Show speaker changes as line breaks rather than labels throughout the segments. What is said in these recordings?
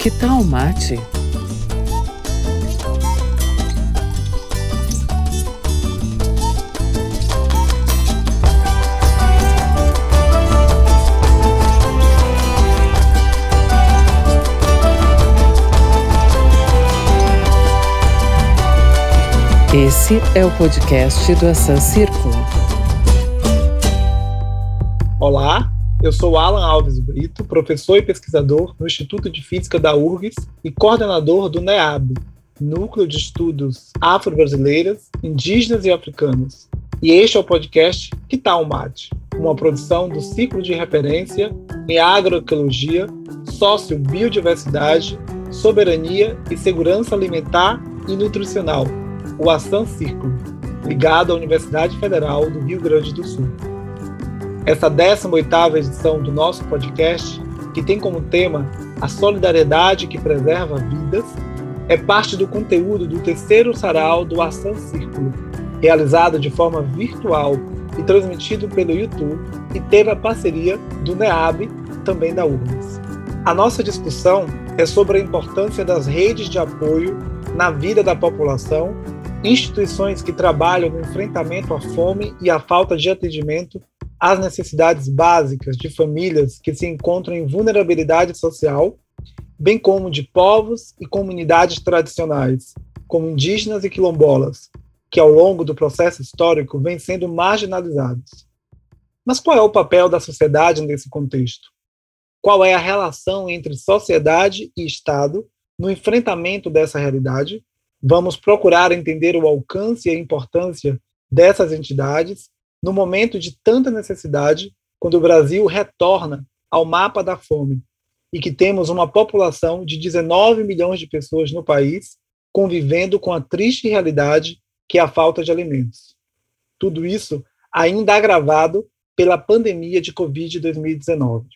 Que tal mate? Esse é o podcast do Ação Círculo.
Olá, eu sou Alan Alves Brito, professor e pesquisador no Instituto de Física da URGS e coordenador do NEAB, Núcleo de Estudos Afro-Brasileiras, Indígenas e Africanos. E este é o podcast Que Tal Mate? Uma produção do Ciclo de Referência em Agroecologia, Sócio-Biodiversidade, Soberania e Segurança Alimentar e Nutricional o Ação Círculo, ligado à Universidade Federal do Rio Grande do Sul. Essa 18ª edição do nosso podcast, que tem como tema a solidariedade que preserva vidas, é parte do conteúdo do terceiro sarau do Ação Círculo, realizado de forma virtual e transmitido pelo YouTube e teve a parceria do NEAB, também da URGS. A nossa discussão é sobre a importância das redes de apoio na vida da população instituições que trabalham no enfrentamento à fome e à falta de atendimento às necessidades básicas de famílias que se encontram em vulnerabilidade social, bem como de povos e comunidades tradicionais, como indígenas e quilombolas, que ao longo do processo histórico vêm sendo marginalizados. Mas qual é o papel da sociedade nesse contexto? Qual é a relação entre sociedade e Estado no enfrentamento dessa realidade? Vamos procurar entender o alcance e a importância dessas entidades no momento de tanta necessidade, quando o Brasil retorna ao mapa da fome e que temos uma população de 19 milhões de pessoas no país convivendo com a triste realidade que é a falta de alimentos. Tudo isso ainda agravado pela pandemia de Covid-2019.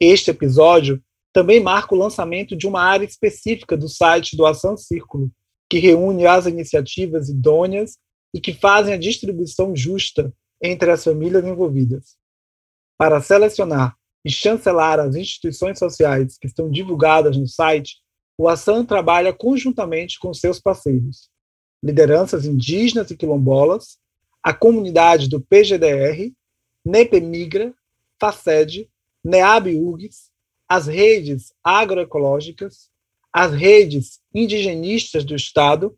Este episódio também marca o lançamento de uma área específica do site do Ação Círculo, que reúne as iniciativas idôneas e que fazem a distribuição justa entre as famílias envolvidas. Para selecionar e chancelar as instituições sociais que estão divulgadas no site, o Ação trabalha conjuntamente com seus parceiros, lideranças indígenas e quilombolas, a comunidade do PGDR, NEPEMIGRA, FACED, NEAB-URGS, as redes agroecológicas, as redes indigenistas do Estado,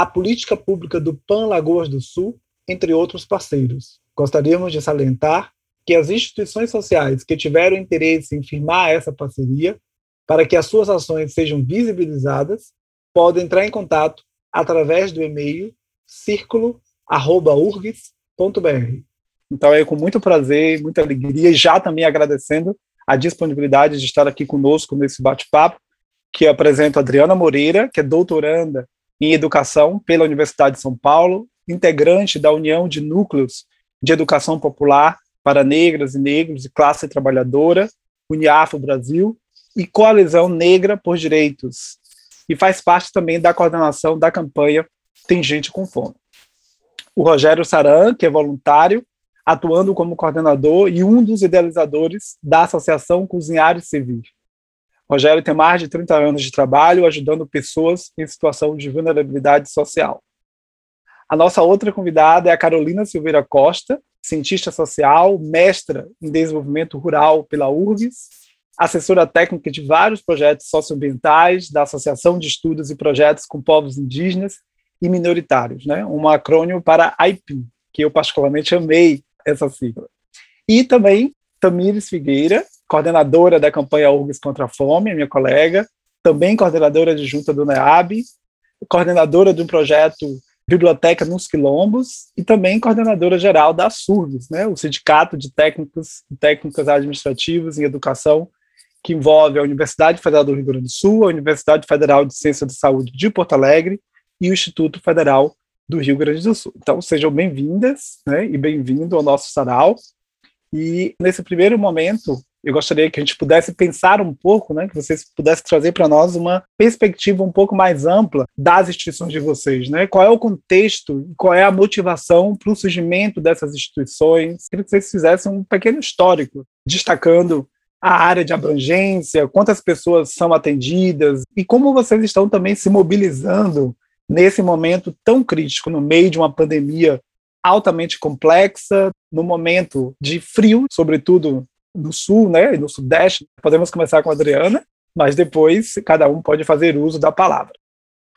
a política pública do PAN Lagoas do Sul, entre outros parceiros. Gostaríamos de salientar que as instituições sociais que tiveram interesse em firmar essa parceria, para que as suas ações sejam visibilizadas, podem entrar em contato através do e-mail círculo@urgs.br. Então é com muito prazer, muita alegria e já também agradecendo a disponibilidade de estar aqui conosco nesse bate-papo que apresento a Adriana Moreira, que é doutoranda em Educação pela Universidade de São Paulo, integrante da União de Núcleos de Educação Popular para Negras e Negros e Classe Trabalhadora, Uniafo Brasil, e Coalizão Negra por Direitos, e faz parte também da coordenação da campanha Tem Gente com Fome. O Rogério Saran, que é voluntário, atuando como coordenador e um dos idealizadores da Associação Cozinhar e Servir. Rogério tem mais de 30 anos de trabalho ajudando pessoas em situação de vulnerabilidade social. A nossa outra convidada é a Carolina Silveira Costa, cientista social, mestra em desenvolvimento rural pela URGS, assessora técnica de vários projetos socioambientais da Associação de Estudos e Projetos com Povos Indígenas e Minoritários, né? um acrônimo para AIPIM, que eu particularmente amei essa sigla. E também Tamires Figueira, coordenadora da campanha URGS contra a Fome, minha colega, também coordenadora de junta do NEAB, coordenadora de um projeto Biblioteca nos Quilombos e também coordenadora geral da SURGS, né, o Sindicato de Técnicos e Técnicas Administrativos em Educação, que envolve a Universidade Federal do Rio Grande do Sul, a Universidade Federal de Ciência da Saúde de Porto Alegre e o Instituto Federal do Rio Grande do Sul. Então, sejam bem-vindas né, e bem-vindo ao nosso sarau. E nesse primeiro momento, eu gostaria que a gente pudesse pensar um pouco, né, que vocês pudessem trazer para nós uma perspectiva um pouco mais ampla das instituições de vocês, né? Qual é o contexto, qual é a motivação para o surgimento dessas instituições? Queria que vocês fizessem um pequeno histórico, destacando a área de abrangência, quantas pessoas são atendidas e como vocês estão também se mobilizando nesse momento tão crítico, no meio de uma pandemia altamente complexa, no momento de frio, sobretudo no sul, né, e no sudeste. Podemos começar com a Adriana, mas depois cada um pode fazer uso da palavra.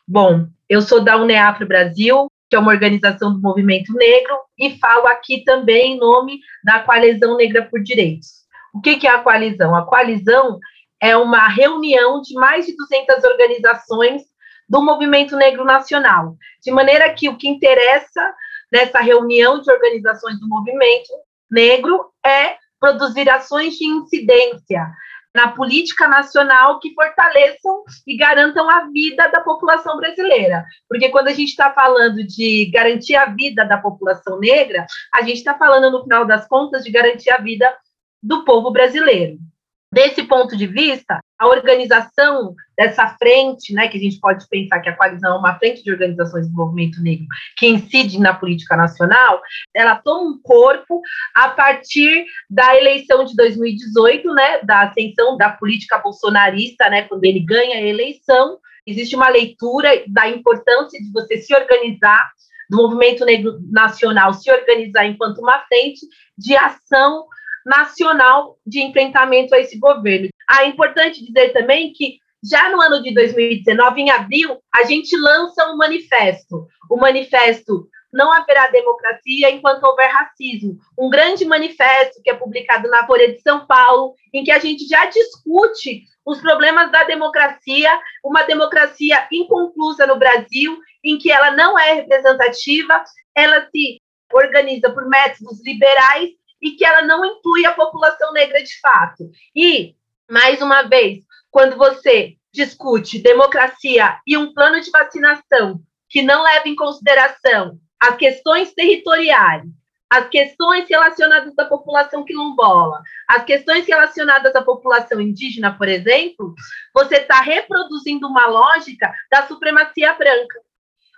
Bom, eu sou da UNEAFRO Brasil, que é uma organização do movimento negro, e falo aqui também em nome da Coalizão Negra por Direitos. O que é a coalizão? A coalizão é uma reunião de mais de 200 organizações do movimento negro nacional, de maneira que o que interessa nessa reunião de organizações do movimento negro é produzir ações de incidência na política nacional que fortaleçam e garantam a vida da população brasileira. Porque quando a gente está falando de garantir a vida da população negra, a gente está falando, no final das contas, de garantir a vida do povo brasileiro. Desse ponto de vista, a organização dessa frente, né, que a gente pode pensar que a coalizão é uma frente de organizações do movimento negro que incide na política nacional, ela toma um corpo a partir da eleição de 2018, né, da ascensão da política bolsonarista, né, quando ele ganha a eleição, existe uma leitura da importância de você se organizar do movimento negro nacional se organizar enquanto uma frente de ação nacional de enfrentamento a esse governo. Ah, é importante dizer também que já no ano de 2019, em abril, a gente lança um manifesto. O manifesto Não haverá democracia enquanto houver racismo. Um grande manifesto que é publicado na Folha de São Paulo, em que a gente já discute os problemas da democracia, uma democracia inconclusa no Brasil, em que ela não é representativa, ela se organiza por métodos liberais e que ela não inclui a população negra de fato. E, mais uma vez, quando você discute democracia e um plano de vacinação que não leva em consideração as questões territoriais, as questões relacionadas à população quilombola, as questões relacionadas à população indígena, por exemplo, você está reproduzindo uma lógica da supremacia branca.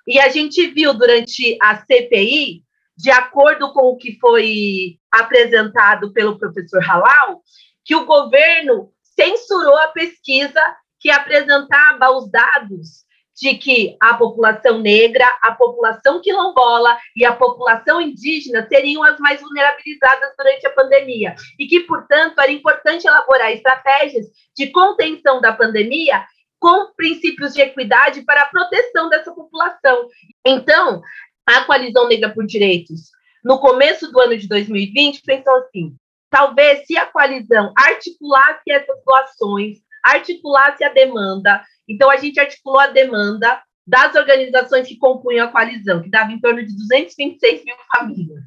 E a gente viu durante a CPI de acordo com o que foi apresentado pelo professor Halal, que o governo censurou a pesquisa que apresentava os dados de que a população negra, a população quilombola e a população indígena seriam as mais vulnerabilizadas durante a pandemia e que, portanto, era importante elaborar estratégias de contenção da pandemia com princípios de equidade para a proteção dessa população. Então, a Coalizão Negra por Direitos, no começo do ano de 2020, pensou assim: talvez se a coalizão articulasse essas doações, articulasse a demanda, então a gente articulou a demanda das organizações que compunham a coalizão, que dava em torno de 226 mil famílias.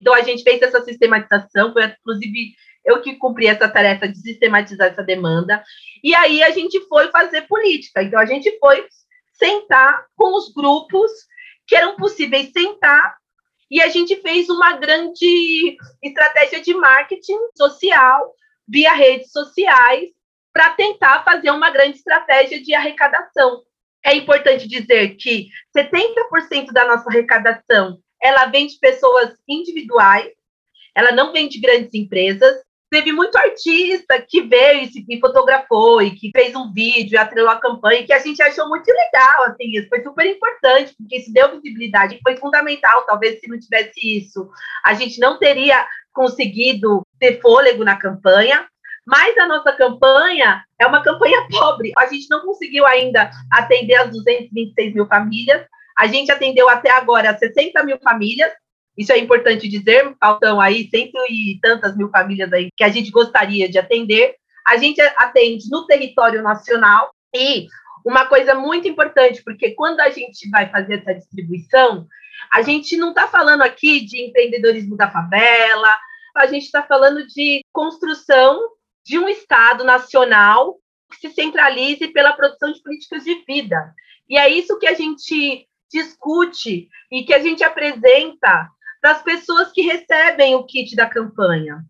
Então a gente fez essa sistematização, foi inclusive eu que cumpri essa tarefa de sistematizar essa demanda, e aí a gente foi fazer política. Então a gente foi sentar com os grupos que eram possíveis sentar e a gente fez uma grande estratégia de marketing social via redes sociais para tentar fazer uma grande estratégia de arrecadação. É importante dizer que 70% da nossa arrecadação ela vem de pessoas individuais, ela não vem de grandes empresas, teve muito artista que veio e, se, fotografou e que fez um vídeo, atrelou a campanha, que a gente achou muito legal, assim, isso foi super importante, porque isso deu visibilidade, foi fundamental, talvez se não tivesse isso, a gente não teria conseguido ter fôlego na campanha, mas a nossa campanha é uma campanha pobre, a gente não conseguiu ainda atender as 226 mil famílias, a gente atendeu até agora 60 mil famílias, isso é importante dizer, faltam aí cento e tantas mil famílias aí que a gente gostaria de atender. A gente atende no território nacional e uma coisa muito importante, porque quando a gente vai fazer essa distribuição, a gente não está falando aqui de empreendedorismo da favela, a gente está falando de construção de um Estado nacional que se centralize pela produção de políticas de vida. E é isso que a gente discute e que a gente apresenta das pessoas que recebem o kit da campanha.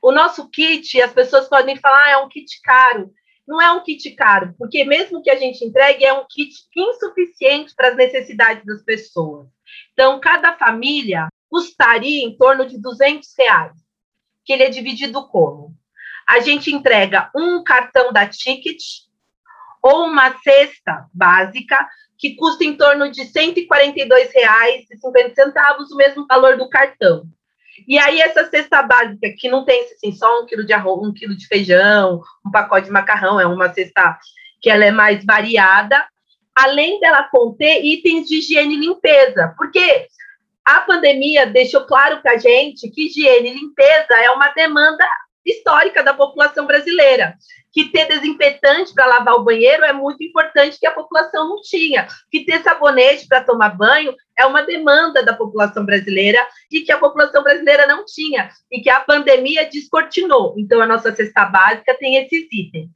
O nosso kit, as pessoas podem falar, ah, é um kit caro. Não é um kit caro, porque mesmo que a gente entregue, é um kit insuficiente para as necessidades das pessoas. Então, cada família custaria em torno de 200 reais, que ele é dividido como? a gente entrega um cartão da Ticket ou uma cesta básica que custa em torno de R$ 142,50, o mesmo valor do cartão. E aí, essa cesta básica, que não tem assim, só um quilo de arroz, um quilo de feijão, um pacote de macarrão, é uma cesta que ela é mais variada, além dela conter itens de higiene e limpeza, porque a pandemia deixou claro para a gente que higiene e limpeza é uma demanda histórica da população brasileira. Que ter desinfetante para lavar o banheiro é muito importante que a população não tinha. Que ter sabonete para tomar banho é uma demanda da população brasileira e que a população brasileira não tinha e que a pandemia descortinou. Então a nossa cesta básica tem esses itens.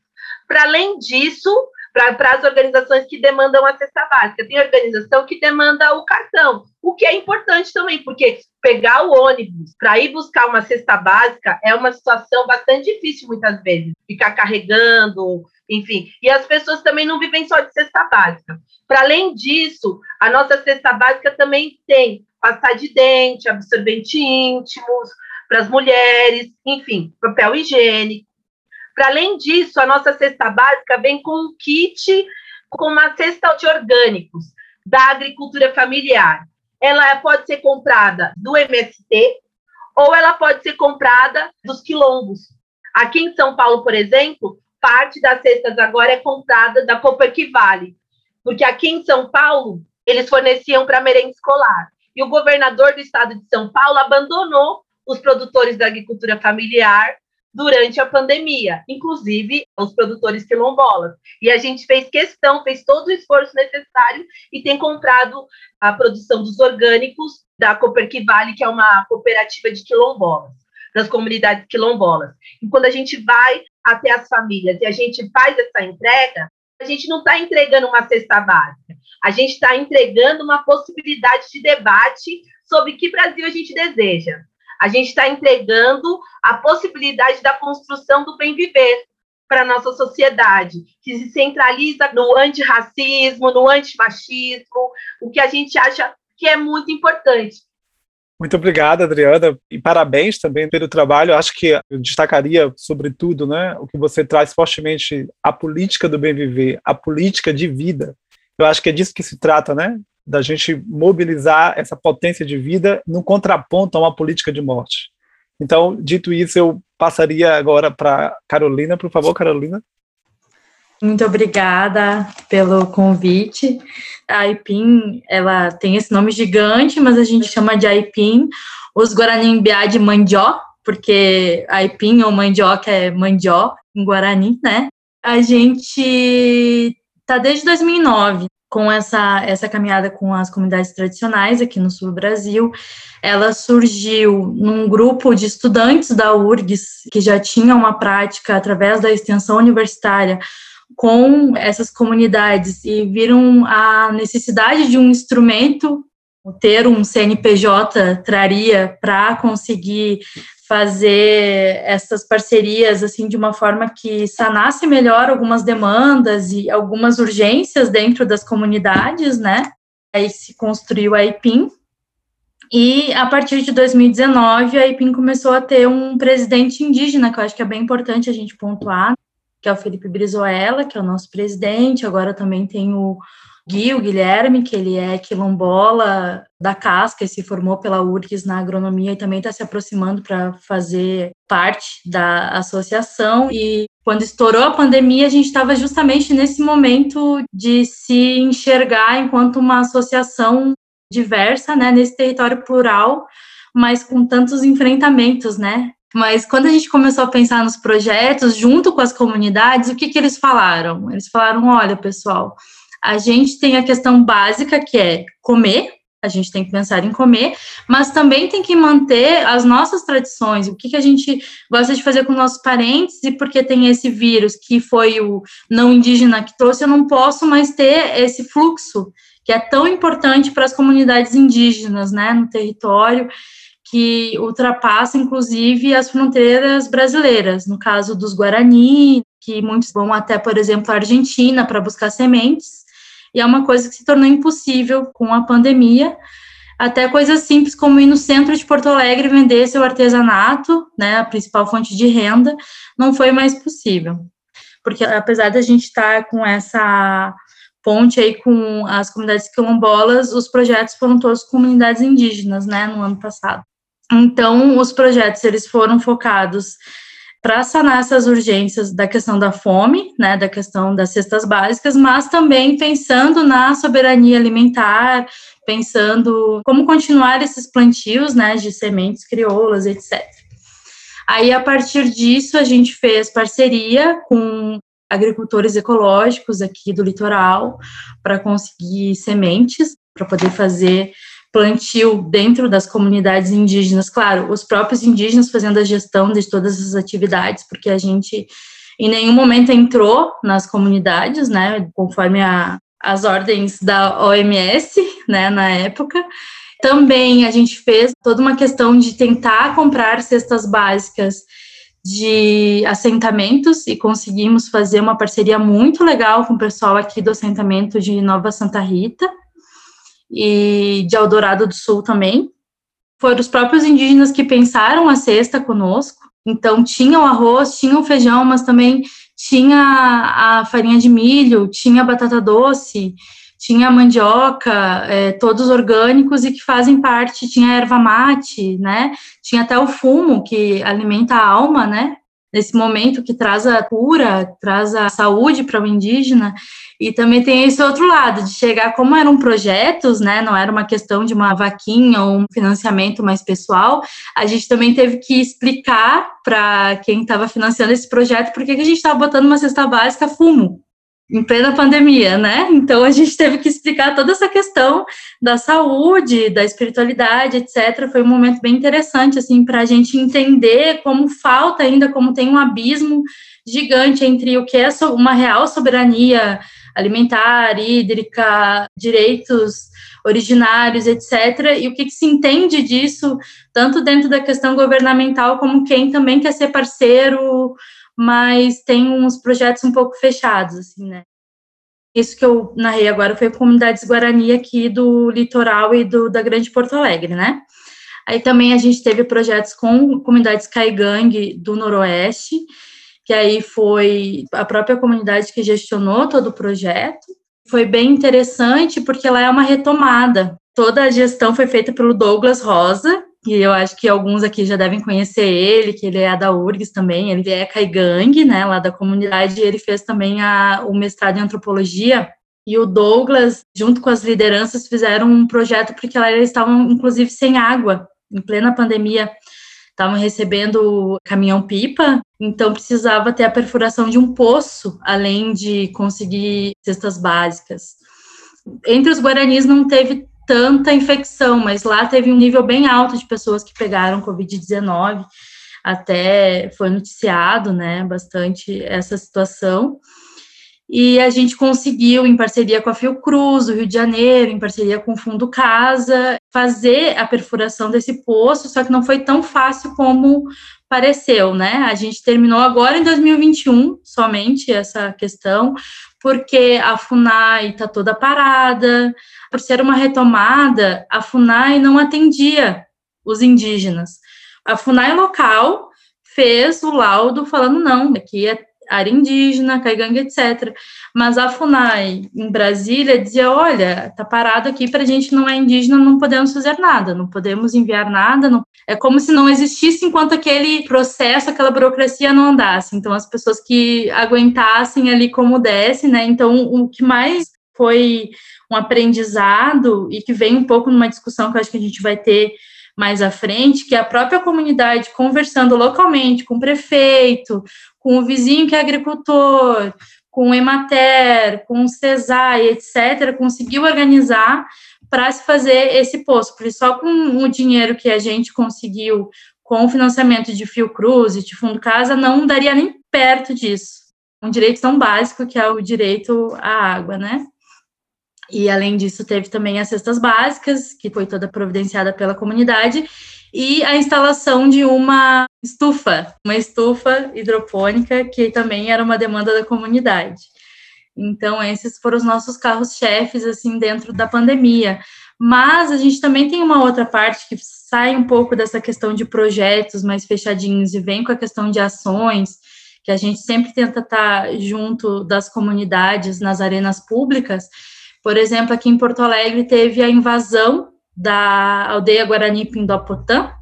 Para além disso, para as organizações que demandam a cesta básica. Tem organização que demanda o cartão, o que é importante também, porque pegar o ônibus para ir buscar uma cesta básica é uma situação bastante difícil muitas vezes, ficar carregando, enfim. E as pessoas também não vivem só de cesta básica. Para além disso, a nossa cesta básica também tem pasta de dente, absorvente íntimos para as mulheres, enfim, papel higiênico para além disso, a nossa cesta básica vem com um kit, com uma cesta de orgânicos da agricultura familiar. Ela pode ser comprada do MST ou ela pode ser comprada dos quilombos. Aqui em São Paulo, por exemplo, parte das cestas agora é comprada da Vale, porque aqui em São Paulo eles forneciam para merenda escolar. E o governador do estado de São Paulo abandonou os produtores da agricultura familiar durante a pandemia, inclusive os produtores quilombolas. E a gente fez questão, fez todo o esforço necessário e tem comprado a produção dos orgânicos da Vale, que é uma cooperativa de quilombolas, das comunidades quilombolas. E quando a gente vai até as famílias e a gente faz essa entrega, a gente não está entregando uma cesta básica, a gente está entregando uma possibilidade de debate sobre que Brasil a gente deseja a gente está entregando a possibilidade da construção do bem viver para a nossa sociedade, que se centraliza no antirracismo, no antimachismo, o que a gente acha que é muito importante.
Muito obrigado, Adriana, e parabéns também pelo trabalho. Acho que eu destacaria, sobretudo, né, o que você traz fortemente a política do bem viver, a política de vida. Eu acho que é disso que se trata, né? Da gente mobilizar essa potência de vida no contraponto a uma política de morte. Então, dito isso, eu passaria agora para Carolina, por favor, Carolina.
Muito obrigada pelo convite. A Aipim, ela tem esse nome gigante, mas a gente chama de Aipim os Guarani de Mandió, porque Aipim ou mandioca é mandió em Guarani, né? A gente tá desde 2009 com essa, essa caminhada com as comunidades tradicionais aqui no sul do Brasil. Ela surgiu num grupo de estudantes da URGS que já tinham uma prática através da extensão universitária com essas comunidades e viram a necessidade de um instrumento ter um CNPJ traria para conseguir fazer essas parcerias assim de uma forma que sanasse melhor algumas demandas e algumas urgências dentro das comunidades, né? Aí se construiu a IPIM. E a partir de 2019, a IPIM começou a ter um presidente indígena, que eu acho que é bem importante a gente pontuar, que é o Felipe Brizoela, que é o nosso presidente. Agora também tem o Gui, o Guilherme, que ele é quilombola da casca e se formou pela URGS na agronomia e também está se aproximando para fazer parte da associação. E quando estourou a pandemia, a gente estava justamente nesse momento de se enxergar enquanto uma associação diversa, né, nesse território plural, mas com tantos enfrentamentos, né? Mas quando a gente começou a pensar nos projetos, junto com as comunidades, o que, que eles falaram? Eles falaram: olha, pessoal, a gente tem a questão básica que é comer, a gente tem que pensar em comer, mas também tem que manter as nossas tradições, o que, que a gente gosta de fazer com nossos parentes, e porque tem esse vírus que foi o não indígena que trouxe, eu não posso mais ter esse fluxo que é tão importante para as comunidades indígenas, né, no território, que ultrapassa, inclusive, as fronteiras brasileiras, no caso dos Guarani, que muitos vão até, por exemplo, a Argentina para buscar sementes, e é uma coisa que se tornou impossível com a pandemia. até coisas simples como ir no centro de Porto Alegre vender seu artesanato, né, a principal fonte de renda, não foi mais possível. Porque apesar da gente estar com essa ponte aí com as comunidades quilombolas, os projetos foram todos comunidades indígenas, né, no ano passado. Então, os projetos eles foram focados para sanar essas urgências da questão da fome, né, da questão das cestas básicas, mas também pensando na soberania alimentar, pensando como continuar esses plantios, né, de sementes crioulas, etc. Aí, a partir disso, a gente fez parceria com agricultores ecológicos aqui do litoral para conseguir sementes, para poder fazer plantio dentro das comunidades indígenas, claro, os próprios indígenas fazendo a gestão de todas as atividades, porque a gente em nenhum momento entrou nas comunidades, né, conforme a, as ordens da OMS, né, na época. Também a gente fez toda uma questão de tentar comprar cestas básicas de assentamentos e conseguimos fazer uma parceria muito legal com o pessoal aqui do assentamento de Nova Santa Rita, e de Eldorado do Sul também. Foram os próprios indígenas que pensaram a cesta conosco. Então, tinha o arroz, tinha o feijão, mas também tinha a farinha de milho, tinha a batata doce, tinha a mandioca, é, todos orgânicos e que fazem parte, tinha erva mate, né? Tinha até o fumo, que alimenta a alma, né? Nesse momento que traz a cura, traz a saúde para o indígena. E também tem esse outro lado, de chegar, como eram projetos, né, não era uma questão de uma vaquinha ou um financiamento mais pessoal, a gente também teve que explicar para quem estava financiando esse projeto por que a gente estava botando uma cesta básica fumo, em plena pandemia, né? Então a gente teve que explicar toda essa questão da saúde, da espiritualidade, etc. Foi um momento bem interessante, assim, para a gente entender como falta ainda, como tem um abismo gigante entre o que é uma real soberania alimentar, hídrica, direitos originários, etc. E o que, que, se entende disso, tanto dentro da questão governamental, como quem também quer ser parceiro, mas tem uns projetos um pouco fechados, assim, né? Isso que eu narrei agora foi comunidades Guarani aqui do litoral e do, da Grande Porto Alegre, né? Aí também a gente teve projetos com comunidades Caigangue do Noroeste, que aí foi a própria comunidade que gestionou todo o projeto. Foi bem interessante porque ela é uma retomada. Toda a gestão foi feita pelo Douglas Rosa, e eu acho que alguns aqui já devem conhecer ele, que ele é da URGS também, ele é caigangue, né, lá da comunidade, e ele fez também a, o mestrado em antropologia, e o Douglas, junto com as lideranças, fizeram um projeto porque lá eles estavam, inclusive, sem água, em plena pandemia, estavam recebendo caminhão-pipa, então precisava ter a perfuração de um poço, além de conseguir cestas básicas. Entre os guaranis não teve tanta infecção, mas lá teve um nível bem alto de pessoas que pegaram Covid-19, até foi noticiado, né, bastante essa situação. E a gente conseguiu, em parceria com a Fiocruz, do Rio de Janeiro, em parceria com o Fundo Casa, fazer a perfuração desse poço, só que não foi tão fácil como pareceu, né? A gente terminou agora em 2021, somente essa questão, porque a FUNAI está toda parada, por ser uma retomada, a FUNAI não atendia os indígenas. A FUNAI local fez o laudo falando, não, aqui é área indígena, caigangue, etc. Mas a FUNAI em Brasília dizia: olha, tá parado aqui para a gente não é indígena, não podemos fazer nada, não podemos enviar nada. Não... É como se não existisse enquanto aquele processo, aquela burocracia não andasse. Então, as pessoas que aguentassem ali como desse, né? Então, o que mais foi um aprendizado e que vem um pouco numa discussão que eu acho que a gente vai ter mais à frente, que a própria comunidade conversando localmente com o prefeito, com o vizinho que é agricultor, com o Emater, com o CESAI, etc., conseguiu organizar para se fazer esse poço, porque só com o dinheiro que a gente conseguiu com o financiamento de Fiocruz e de Fundo Casa, não daria nem perto disso. Um direito tão básico que é o direito à água, né? E além disso, teve também as cestas básicas, que foi toda providenciada pela comunidade, e a instalação de uma estufa, uma estufa hidropônica, que também era uma demanda da comunidade. Então, esses foram os nossos carros-chefes, assim, dentro da pandemia. Mas a gente também tem uma outra parte que sai um pouco dessa questão de projetos mais fechadinhos e vem com a questão de ações, que a gente sempre tenta estar junto das comunidades nas arenas públicas. Por exemplo, aqui em Porto Alegre teve a invasão da aldeia Guarani Pindopotã,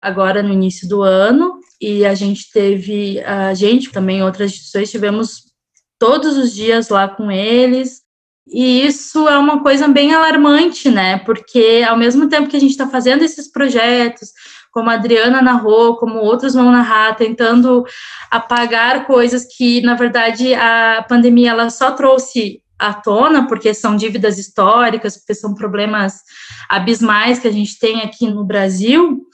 agora no início do ano, e a gente teve, a gente também, outras instituições, tivemos todos os dias lá com eles, e isso é uma coisa bem alarmante, né? Porque ao mesmo tempo que a gente está fazendo esses projetos, como a Adriana narrou, como outros vão narrar, tentando apagar coisas que, na verdade, a pandemia ela só trouxe à tona, porque são dívidas históricas, porque são problemas abismais que a gente tem aqui no Brasil,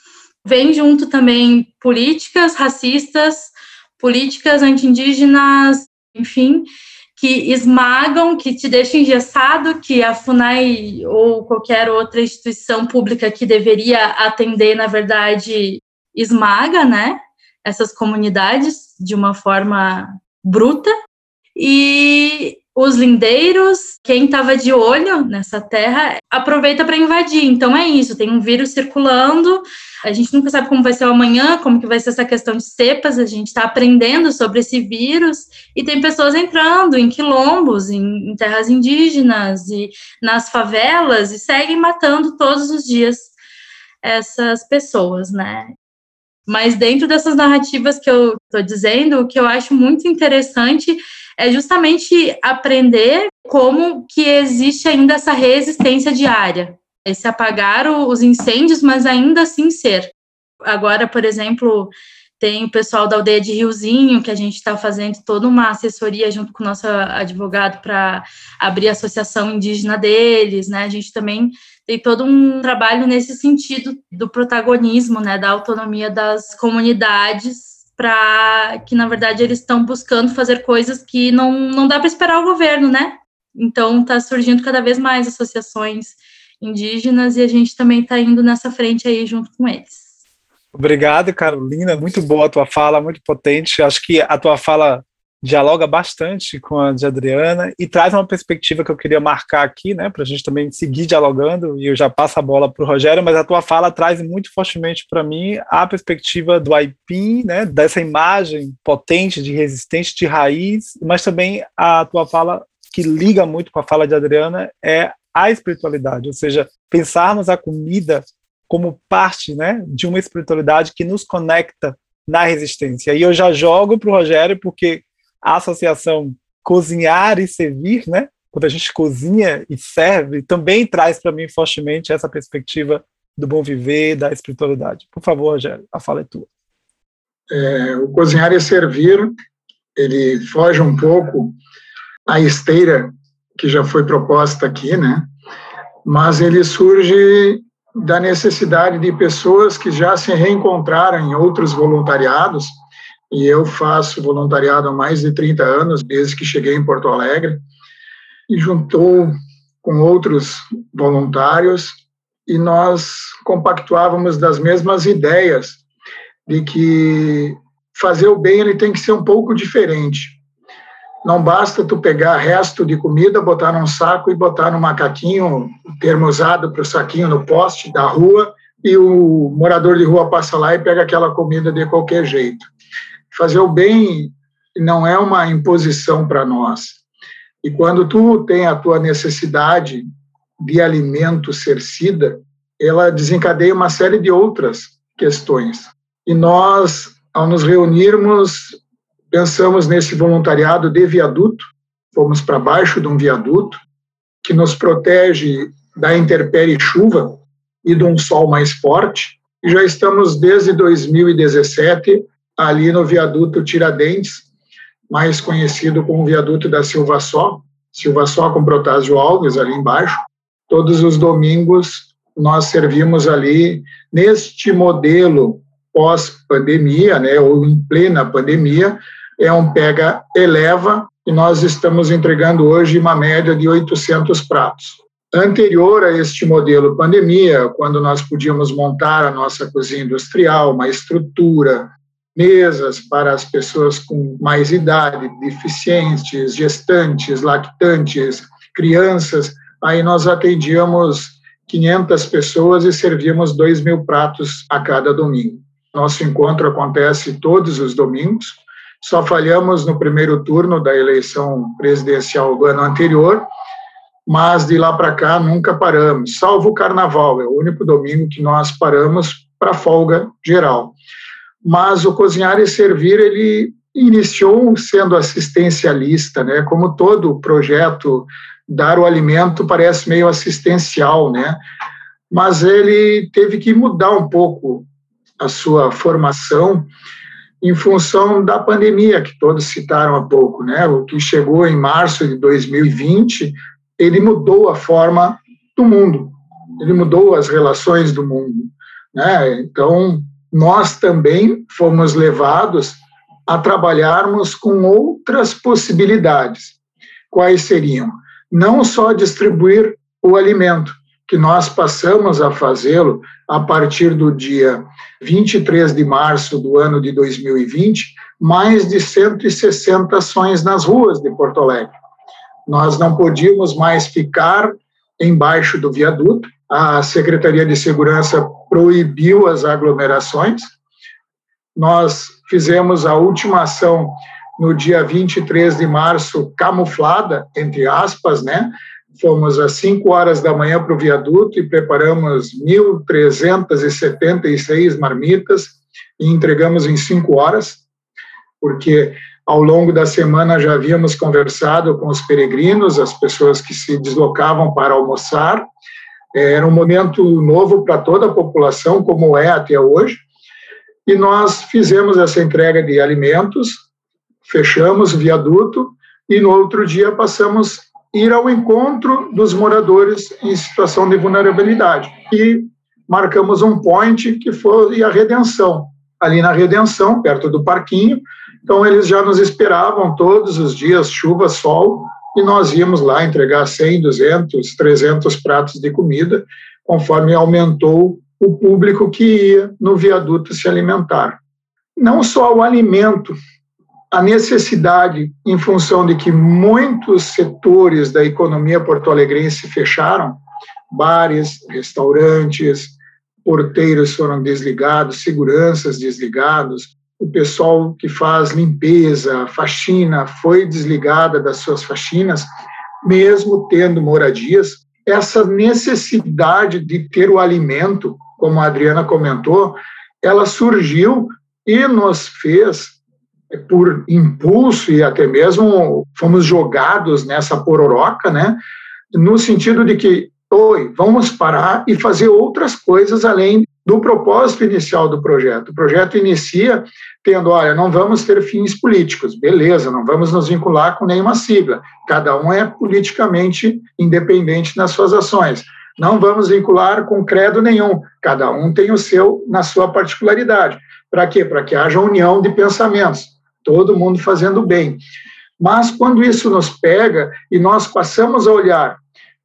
vem junto também políticas racistas, políticas anti-indígenas, enfim, que esmagam, que te deixam engessado, que a FUNAI ou qualquer outra instituição pública que deveria atender, na verdade, esmaga, né? Essas comunidades de uma forma bruta. E os lindeiros, quem estava de olho nessa terra, aproveita para invadir. Então é isso, tem um vírus circulando, a gente nunca sabe como vai ser o amanhã, como que vai ser essa questão de cepas, a gente está aprendendo sobre esse vírus, e tem pessoas entrando em quilombos, em, em terras indígenas e nas favelas, e seguem matando todos os dias essas pessoas, né? Mas dentro dessas narrativas que eu estou dizendo, o que eu acho muito interessante é justamente aprender como que existe ainda essa resistência diária, esse apagar os incêndios, mas ainda assim ser. Agora, por exemplo, tem o pessoal da aldeia de Riozinho, que a gente está fazendo toda uma assessoria junto com o nosso advogado para abrir a associação indígena deles, né? A gente também tem todo um trabalho nesse sentido do protagonismo, né, da autonomia das comunidades para que, na verdade, eles estão buscando fazer coisas que não, não dá para esperar o governo, né? Então, está surgindo cada vez mais associações indígenas e a gente também está indo nessa frente aí junto com eles.
Obrigado, Carolina. Muito boa a tua fala, muito potente. Acho que a tua fala dialoga bastante com a de Adriana e traz uma perspectiva que eu queria marcar aqui, né, para a gente também seguir dialogando, e eu já passo a bola para o Rogério, mas a tua fala traz muito fortemente para mim a perspectiva do Aipim, né, dessa imagem potente de resistente de raiz, mas também a tua fala que liga muito com a fala de Adriana é a espiritualidade, ou seja, pensarmos a comida como parte né, de uma espiritualidade que nos conecta na resistência. E eu já jogo para o Rogério, porque a associação Cozinhar e Servir, né? Quando a gente cozinha e serve, também traz para mim fortemente essa perspectiva do bom viver, da espiritualidade. Por favor, Rogério, a fala é tua.
É, o Cozinhar e Servir, ele foge um pouco à esteira que já foi proposta aqui, né? Mas ele surge da necessidade de pessoas que já se reencontraram em outros voluntariados e eu faço voluntariado há mais de 30 anos, desde que cheguei em Porto Alegre, e juntou com outros voluntários e nós compactuávamos das mesmas ideias de que fazer o bem ele tem que ser um pouco diferente. Não basta tu pegar resto de comida, botar num saco e botar no macaquinho, termo usado para o saquinho no poste da rua, e o morador de rua passa lá e pega aquela comida de qualquer jeito fazer o bem não é uma imposição para nós. E quando tu tem a tua necessidade de alimento cercida, ela desencadeia uma série de outras questões. E nós, ao nos reunirmos, pensamos nesse voluntariado de viaduto, fomos para baixo de um viaduto que nos protege da intempérie chuva e de um sol mais forte. E já estamos desde 2017 ali no viaduto Tiradentes, mais conhecido como viaduto da Silva Só, Silva Só com Protásio Alves ali embaixo. Todos os domingos nós servimos ali neste modelo pós-pandemia, né, ou em plena pandemia, é um pega eleva e nós estamos entregando hoje uma média de 800 pratos. Anterior a este modelo pandemia, quando nós podíamos montar a nossa cozinha industrial, uma estrutura, mesas para as pessoas com mais idade, deficientes, gestantes, lactantes, crianças. Aí nós atendíamos 500 pessoas e servíamos 2 mil pratos a cada domingo. Nosso encontro acontece todos os domingos. Só falhamos no primeiro turno da eleição presidencial do ano anterior, mas de lá para cá nunca paramos, salvo o carnaval, é o único domingo que nós paramos para folga geral. Mas o cozinhar e servir, ele iniciou sendo assistencialista, né? Como todo projeto dar o alimento parece meio assistencial, né? Mas ele teve que mudar um pouco a sua formação em função da pandemia que todos citaram há pouco, né? O que chegou em março de 2020 ele mudou a forma do mundo, ele mudou as relações do mundo. Né? Então, nós também fomos levados a trabalharmos com outras possibilidades. Quais seriam? Não só distribuir o alimento, que nós passamos a fazê-lo a partir do dia 23 de março do ano de 2020, mais de 160 ações nas ruas de Porto Alegre. Nós não podíamos mais ficar embaixo do viaduto. A Secretaria de Segurança proibiu as aglomerações. Nós fizemos a última ação no dia 23 de março, camuflada, entre aspas, né? Fomos às 5 horas da manhã para o viaduto e preparamos 1.376 marmitas e entregamos em 5 horas, porque ao longo da semana já havíamos conversado com os peregrinos, as pessoas que se deslocavam para almoçar. Era um momento novo para toda a população, como é até hoje. E nós fizemos essa entrega de alimentos, fechamos o viaduto e no outro dia passamos a ir ao encontro dos moradores em situação de vulnerabilidade. E marcamos um point que foi a Redenção. Ali na Redenção, perto do parquinho, então, eles já nos esperavam todos os dias, chuva, sol, e nós íamos lá entregar 100, 200, 300 pratos de comida, conforme aumentou o público que ia no viaduto se alimentar. Não só o alimento, a necessidade, em função de que muitos setores da economia porto-alegrense fecharam, bares, restaurantes, porteiros foram desligados, seguranças desligados, o pessoal que faz limpeza, faxina, foi desligada das suas faxinas, mesmo tendo moradias. Essa necessidade de ter o alimento, como a Adriana comentou, ela surgiu e nos fez, por impulso e até mesmo fomos jogados nessa pororoca, né? No sentido de que, oi, vamos parar e fazer outras coisas além do propósito inicial do projeto. O projeto inicia tendo, olha, não vamos ter fins políticos, beleza, não vamos nos vincular com nenhuma sigla, cada um é politicamente independente nas suas ações. Não vamos vincular com credo nenhum, cada um tem o seu na sua particularidade. Para quê? Para que haja união de pensamentos, todo mundo fazendo bem. Mas quando isso nos pega e nós passamos a olhar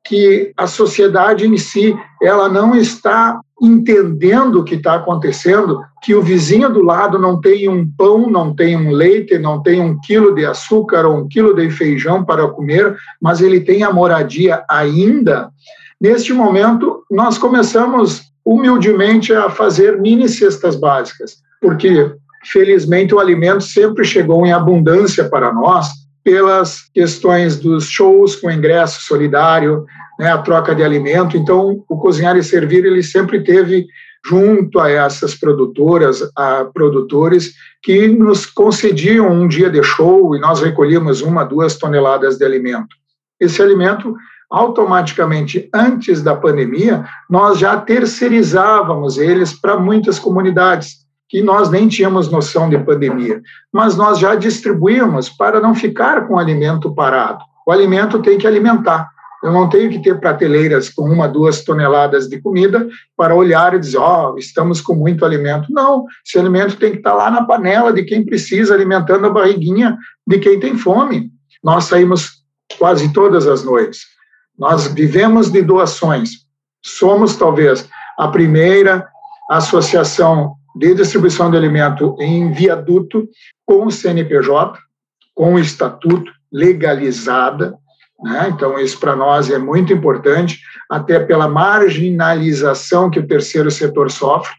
que a sociedade em si ela não está entendendo o que está acontecendo, que o vizinho do lado não tem um pão, não tem um leite, não tem um quilo de açúcar ou um quilo de feijão para comer, mas ele tem a moradia ainda. Neste momento, nós começamos humildemente a fazer mini cestas básicas, porque felizmente o alimento sempre chegou em abundância para nós pelas questões dos shows com ingresso solidário, né, a troca de alimento. Então, o Cozinhar e Servir ele sempre teve junto a essas produtoras, a produtores que nos concediam um dia de show e nós recolhíamos uma, duas toneladas de alimento. Esse alimento, automaticamente, antes da pandemia, nós já terceirizávamos eles para muitas comunidades que nós nem tínhamos noção de pandemia, mas nós já distribuímos para não ficar com o alimento parado. O alimento tem que alimentar. Eu não tenho que ter prateleiras com uma, duas toneladas de comida para olhar e dizer, ó, oh, estamos com muito alimento. Não, esse alimento tem que estar lá na panela de quem precisa, alimentando a barriguinha de quem tem fome. Nós saímos quase todas as noites. Nós vivemos de doações. Somos, talvez, a primeira associação de distribuição de alimento em viaduto com o CNPJ, com o estatuto legalizada, Né? Então, isso para nós é muito importante, até pela marginalização que o terceiro setor sofre.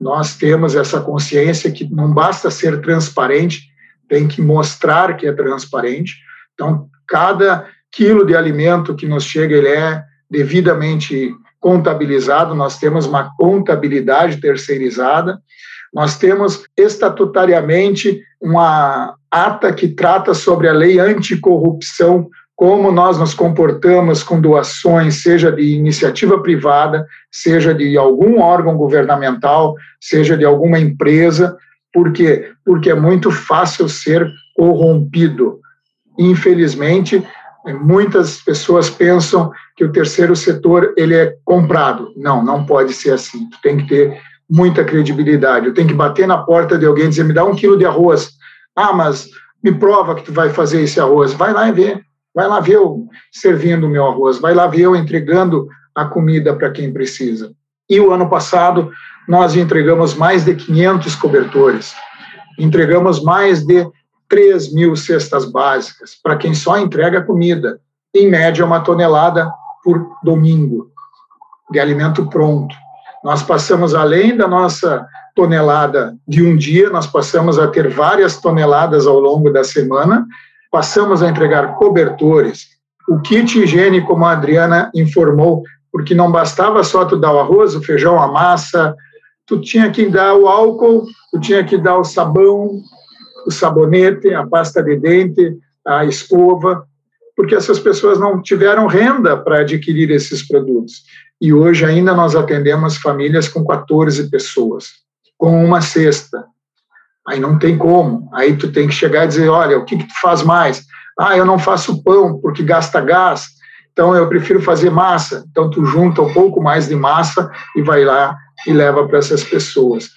Nós temos essa consciência que não basta ser transparente, tem que mostrar que é transparente. Então, cada quilo de alimento que nos chega, ele é devidamente contabilizado, nós temos uma contabilidade terceirizada, nós temos estatutariamente uma ata que trata sobre a lei anticorrupção, como nós nos comportamos com doações, seja de iniciativa privada, seja de algum órgão governamental, seja de alguma empresa. Por quê? Porque é muito fácil ser corrompido. Infelizmente, muitas pessoas pensam que o terceiro setor ele é comprado. Não, não pode ser assim. Tu tem que ter muita credibilidade. Eu tenho que bater na porta de alguém e dizer, me dá um quilo de arroz. Ah, mas me prova que tu vai fazer esse arroz. Vai lá e vê. Vai lá ver eu servindo o meu arroz, vai lá ver eu entregando a comida para quem precisa. E o ano passado, nós entregamos mais de 500 cobertores, entregamos mais de 3 mil cestas básicas para quem só entrega comida, em média uma tonelada por domingo de alimento pronto. Nós passamos além da nossa tonelada de um dia, nós passamos a ter várias toneladas ao longo da semana. Passamos a entregar cobertores, o kit higiene, como a Adriana informou, porque não bastava só tu dar o arroz, o feijão, a massa, tu tinha que dar o álcool, tu tinha que dar o sabão, o sabonete, a pasta de dente, a escova, porque essas pessoas não tiveram renda para adquirir esses produtos. E hoje ainda nós atendemos famílias com 14 pessoas, com uma cesta. Aí não tem como. Aí tu tem que chegar e dizer, olha, o que, que tu faz mais? Ah, eu não faço pão porque gasta gás, então eu prefiro fazer massa. Então tu junta um pouco mais de massa e vai lá e leva para essas pessoas.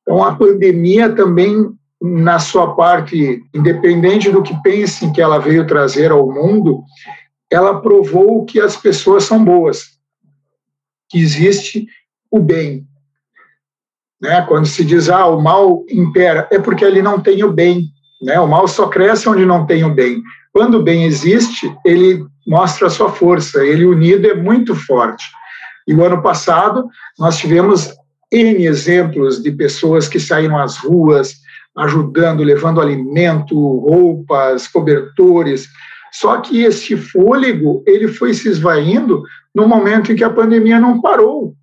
Então a pandemia também na sua parte, independente do que pensem que ela veio trazer ao mundo, ela provou que as pessoas são boas, que existe o bem, né? Quando se diz, ah, o mal impera, é porque ali não tem o bem. Né? O mal só cresce onde não tem o bem. Quando o bem existe, ele mostra a sua força, ele unido é muito forte. E o ano passado, nós tivemos N exemplos de pessoas que saíram às ruas, ajudando, levando alimento, roupas, cobertores. Só que esse fôlego, ele foi se esvaindo no momento em que a pandemia não parou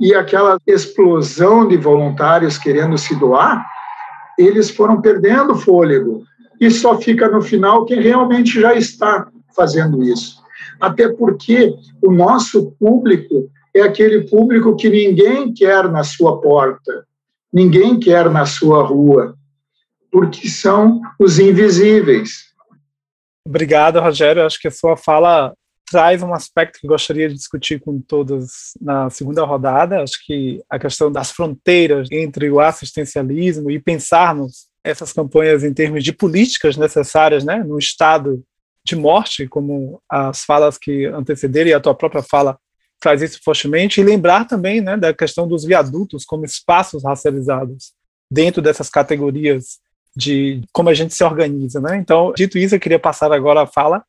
e aquela explosão de voluntários querendo se doar, eles foram perdendo fôlego. E só fica no final quem realmente já está fazendo isso. Até porque o nosso público é aquele público que ninguém quer na sua porta, ninguém quer na sua rua, porque são os invisíveis.
Obrigado, Rogério. Acho que a sua fala traz um aspecto que gostaria de discutir com todos na segunda rodada. Acho que a questão das fronteiras entre o assistencialismo e pensarmos essas campanhas em termos de políticas necessárias, né, no estado de morte, como as falas que antecederam e a tua própria fala traz isso fortemente, e lembrar também né, da questão dos viadutos como espaços racializados dentro dessas categorias de como a gente se organiza. Né? Então, dito isso, eu queria passar agora a fala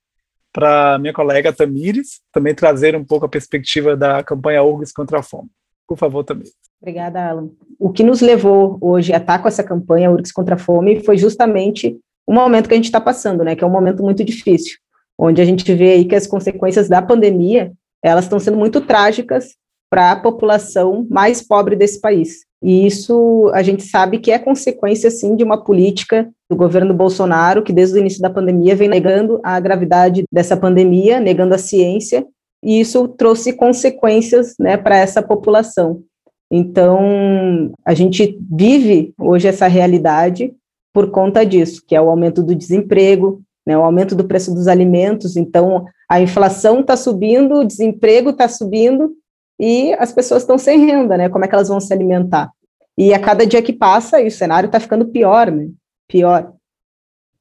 para minha colega Tamires também trazer um pouco a perspectiva da campanha URGS contra a fome. Por favor, Tamires.
Obrigada, Alan. O que nos levou hoje a estar com essa campanha URGS contra a fome foi justamente o momento que a gente está passando, né, que é um momento muito difícil, onde a gente vê aí que as consequências da pandemia, elas estão sendo muito trágicas para a população mais pobre desse país. E isso a gente sabe que é consequência, sim, de uma política do governo Bolsonaro, que desde o início da pandemia vem negando a gravidade dessa pandemia, negando a ciência, e isso trouxe consequências né, para essa população. Então, a gente vive hoje essa realidade por conta disso, que é o aumento do desemprego, né, o aumento do preço dos alimentos. Então, a inflação está subindo, o desemprego está subindo, e as pessoas estão sem renda, né? Como é que elas vão se alimentar? E a cada dia que passa, o cenário está ficando pior, né? Pior.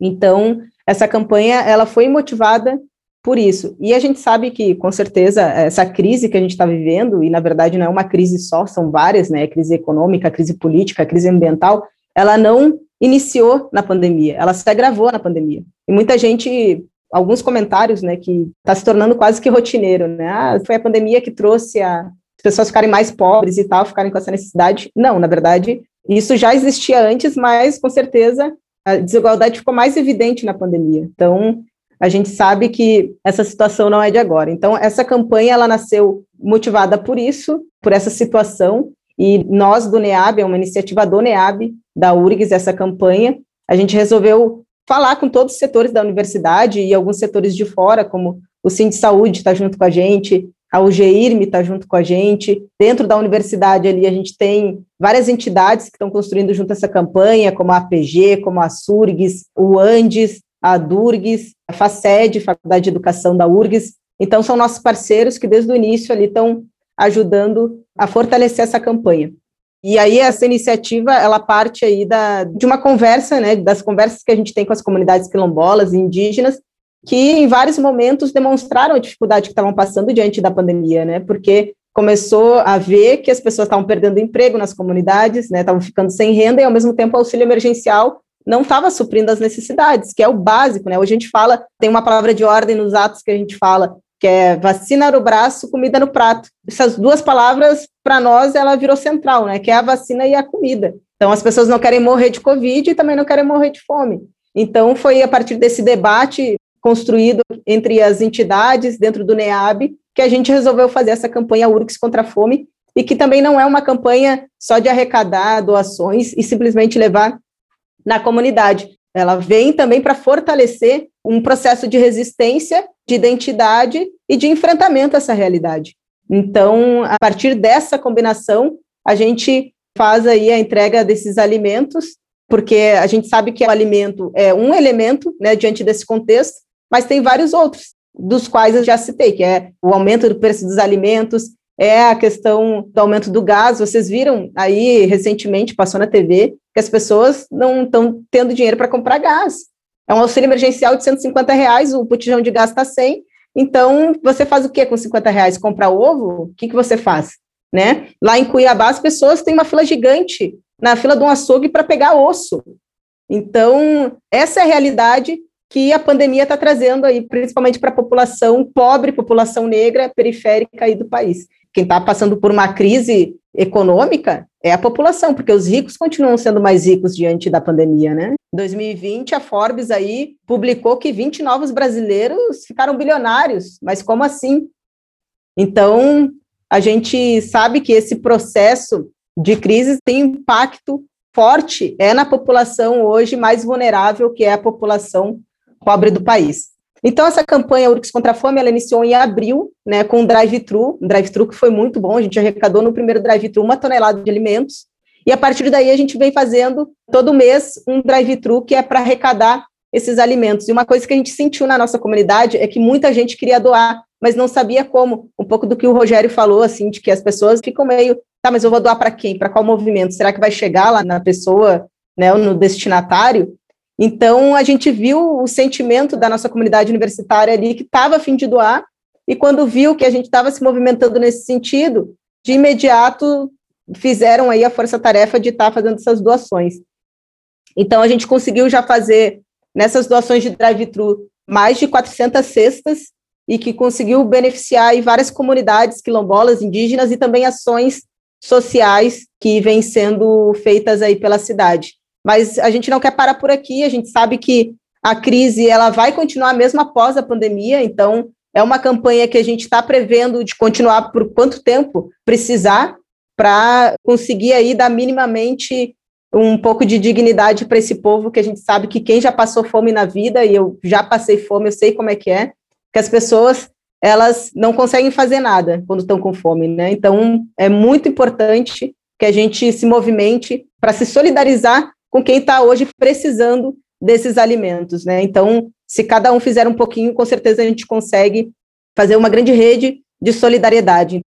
Então, essa campanha, ela foi motivada por isso. E a gente sabe que, com certeza, essa crise que a gente está vivendo, e na verdade não é uma crise só, são várias, né? Crise econômica, crise política, crise ambiental, ela não iniciou na pandemia, ela se agravou na pandemia. E muita gente alguns comentários, né, que está se tornando quase que rotineiro, né? Ah, foi a pandemia que trouxe a, pessoas ficarem mais pobres e tal, ficarem com essa necessidade. Não, na verdade, isso já existia antes, mas com certeza a desigualdade ficou mais evidente na pandemia. Então, a gente sabe que essa situação não é de agora. Então, essa campanha ela nasceu motivada por isso, por essa situação, e nós do NEAB, é uma iniciativa do NEAB, da URGS, essa campanha, a gente resolveu falar com todos os setores da universidade e alguns setores de fora, como o Sim de Saúde está junto com a gente, a UGIRM está junto com a gente. Dentro da universidade ali a gente tem várias entidades que estão construindo junto essa campanha, como a APG, como a SURGS, o ANDES, a DURGS, a FACED, Faculdade de Educação da URGS. Então são nossos parceiros que desde o início ali estão ajudando a fortalecer essa campanha. E aí essa iniciativa, ela parte aí da, de uma conversa, né, das conversas que a gente tem com as comunidades quilombolas e indígenas, que em vários momentos demonstraram a dificuldade que estavam passando diante da pandemia, né, porque começou a ver que as pessoas estavam perdendo emprego nas comunidades, né, estavam ficando sem renda e ao mesmo tempo o auxílio emergencial não estava suprindo as necessidades, que é o básico, né? Hoje a gente fala, tem uma palavra de ordem nos atos que a gente fala, que é vacina no braço, comida no prato. Essas duas palavras, para nós, ela virou central, né? Que é a vacina e a comida. Então, as pessoas não querem morrer de Covid e também não querem morrer de fome. Então, foi a partir desse debate construído entre as entidades dentro do NEAB que a gente resolveu fazer essa campanha URCS contra a fome e que também não é uma campanha só de arrecadar doações e simplesmente levar na comunidade. Ela vem também para fortalecer um processo de resistência, de identidade e de enfrentamento a essa realidade. Então, a partir dessa combinação, a gente faz aí a entrega desses alimentos, porque a gente sabe que o alimento é um elemento, né, diante desse contexto, mas tem vários outros, dos quais eu já citei, que é o aumento do preço dos alimentos, é a questão do aumento do gás. Vocês viram aí recentemente, passou na TV, que as pessoas não estão tendo dinheiro para comprar gás. É um auxílio emergencial de 150 reais, o botijão de gás está 100. Então, você faz o que com 50 reais? Comprar ovo? O que, que você faz? Né? Lá em Cuiabá, as pessoas têm uma fila gigante na fila de um açougue para pegar osso. Então, essa é a realidade que a pandemia está trazendo aí, principalmente para a população pobre, população negra, periférica aí do país quem está passando por uma crise econômica é a população, porque os ricos continuam sendo mais ricos diante da pandemia, né? Em 2020, a Forbes aí publicou que 20 novos brasileiros ficaram bilionários, mas como assim? Então, a gente sabe que esse processo de crise tem impacto forte é na população hoje mais vulnerável, que é a população pobre do país. Então, essa campanha Urix contra a Fome, ela iniciou em abril, né, com um drive-thru, um drive-thru que foi muito bom, a gente arrecadou no primeiro drive-thru uma tonelada de alimentos, e a partir daí a gente vem fazendo todo mês um drive-thru que é para arrecadar esses alimentos. E uma coisa que a gente sentiu na nossa comunidade é que muita gente queria doar, mas não sabia como. Um pouco do que o Rogério falou, assim, de que as pessoas ficam meio, tá, mas eu vou doar para quem? Para qual movimento? Será que vai chegar lá na pessoa, né, no destinatário? Então, a gente viu o sentimento da nossa comunidade universitária ali, que estava a fim de doar, e quando viu que a gente estava se movimentando nesse sentido, de imediato fizeram aí a força-tarefa de estar tá fazendo essas doações. Então, a gente conseguiu já fazer, nessas doações de drive-thru, mais de 400 cestas, e que conseguiu beneficiar aí várias comunidades quilombolas, indígenas, e também ações sociais que vêm sendo feitas aí pela cidade. Mas a gente não quer parar por aqui, a gente sabe que a crise ela vai continuar mesmo após a pandemia, então é uma campanha que a gente está prevendo de continuar por quanto tempo precisar para conseguir aí dar minimamente um pouco de dignidade para esse povo que a gente sabe que quem já passou fome na vida e eu já passei fome, eu sei como é que é, que as pessoas elas não conseguem fazer nada quando estão com fome, né? Então é muito importante que a gente se movimente para se solidarizar com quem está hoje precisando desses alimentos, né? Então, se cada um fizer um pouquinho, com certeza a gente consegue fazer uma grande rede de solidariedade.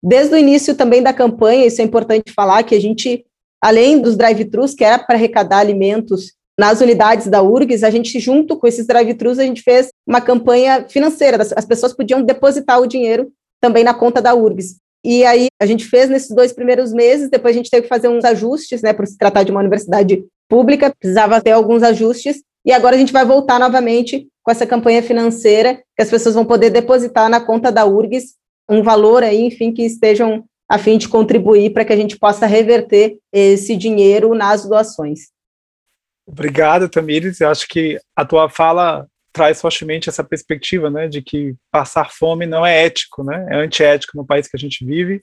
Desde o início também da campanha, isso é importante falar, que a gente, além dos drive-thrus, que era para arrecadar alimentos nas unidades da URGS, a gente, junto com esses drive-thrus, a gente fez uma campanha financeira, as pessoas podiam depositar o dinheiro também na conta da URGS. E aí a gente fez nesses dois primeiros meses, depois a gente teve que fazer uns ajustes, né, por se tratar de uma universidade pública, precisava ter alguns ajustes, e agora a gente vai voltar novamente com essa campanha financeira que as pessoas vão poder depositar na conta da URGS um valor aí, enfim, que estejam a fim de contribuir para que a gente possa reverter esse dinheiro nas doações.
Obrigado, Tamires. Eu acho que a tua fala traz fortemente essa perspectiva, né, de que passar fome não é ético, né, é antiético no país que a gente vive.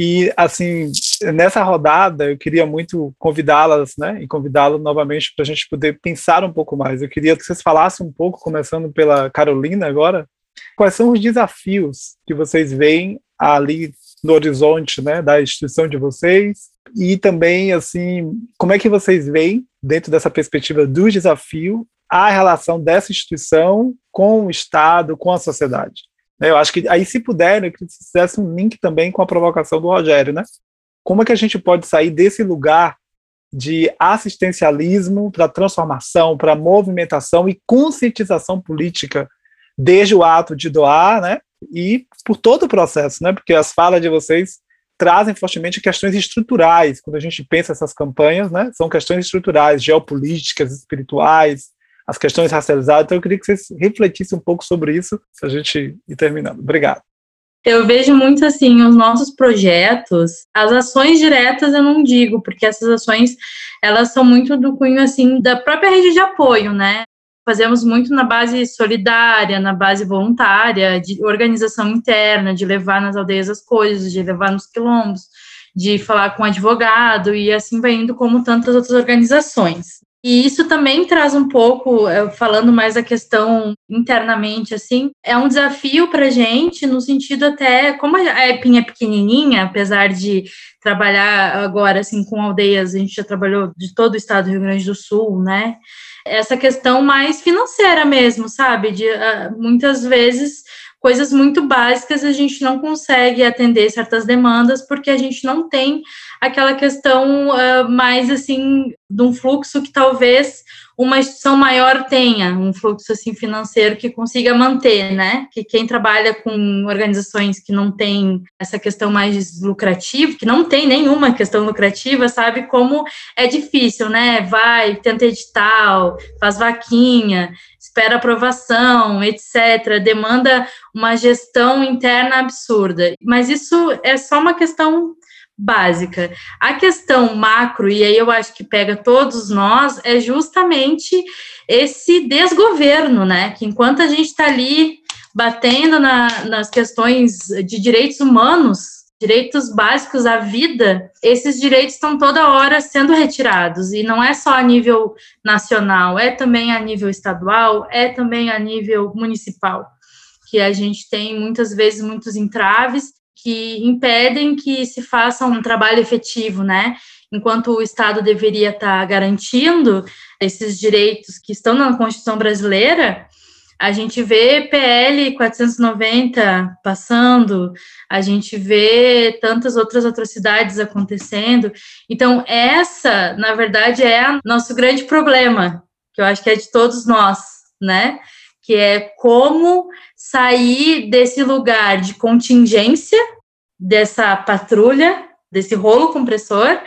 E, assim, nessa rodada, eu queria muito convidá-las, né, e convidá-lo novamente para a gente poder pensar um pouco mais. Eu queria que vocês falassem um pouco, começando pela Carolina agora, quais são os desafios que vocês veem ali no horizonte, né, da instituição de vocês, e também, assim, como é que vocês veem, dentro dessa perspectiva do desafio, a relação dessa instituição com o Estado, com a sociedade. Eu acho que aí, se puder, né, que fizesse um link também com a provocação do Rogério, né? Como é que a gente pode sair desse lugar de assistencialismo para transformação, para movimentação e conscientização política desde o ato de doar, né? E por todo o processo, né? Porque as falas de vocês trazem fortemente questões estruturais. Quando a gente pensa essas campanhas, né? São questões estruturais, geopolíticas, espirituais, as questões racializadas. Então, eu queria que vocês refletissem um pouco sobre isso, se a gente ir terminando. Obrigado.
Eu vejo muito assim os nossos projetos, as ações diretas eu não digo, porque essas ações elas são muito do cunho assim da própria rede de apoio, né? Fazemos muito na base solidária, na base voluntária, de organização interna, de levar nas aldeias as coisas, de levar nos quilombos, de falar com advogado e assim vai indo como tantas outras organizações. E isso também traz um pouco, eh, falando mais a questão internamente, assim, é um desafio para gente, no sentido até, como a EPIN é pequenininha, apesar de trabalhar agora, assim, com aldeias, a gente já trabalhou de todo o estado do Rio Grande do Sul, né? Essa questão mais financeira mesmo, sabe? De, uh, muitas vezes coisas muito básicas a gente não consegue atender certas demandas porque a gente não tem aquela questão uh, mais assim de um fluxo que talvez uma instituição maior tenha um fluxo assim financeiro que consiga manter, né? Que quem trabalha com organizações que não tem essa questão mais lucrativa, que não tem nenhuma questão lucrativa, sabe como é difícil, né? Vai, tenta edital, faz vaquinha, espera aprovação, etc. Demanda uma gestão interna absurda. Mas isso é só uma questão básica. A questão macro, e aí eu acho que pega todos nós, é justamente esse desgoverno, né? Que enquanto a gente está ali batendo na, nas questões de direitos humanos, direitos básicos à vida, esses direitos estão toda hora sendo retirados, e não é só a nível nacional, é também a nível estadual, é também a nível municipal, que a gente tem muitas vezes muitos entraves que impedem que se faça um trabalho efetivo, né? Enquanto o Estado deveria estar garantindo esses direitos que estão na Constituição brasileira, a gente vê PL 490 passando, a gente vê tantas outras atrocidades acontecendo. Então, essa, na verdade, é nosso grande problema, que eu acho que é de todos nós, né? Que é como sair desse lugar de contingência, dessa patrulha, desse rolo compressor,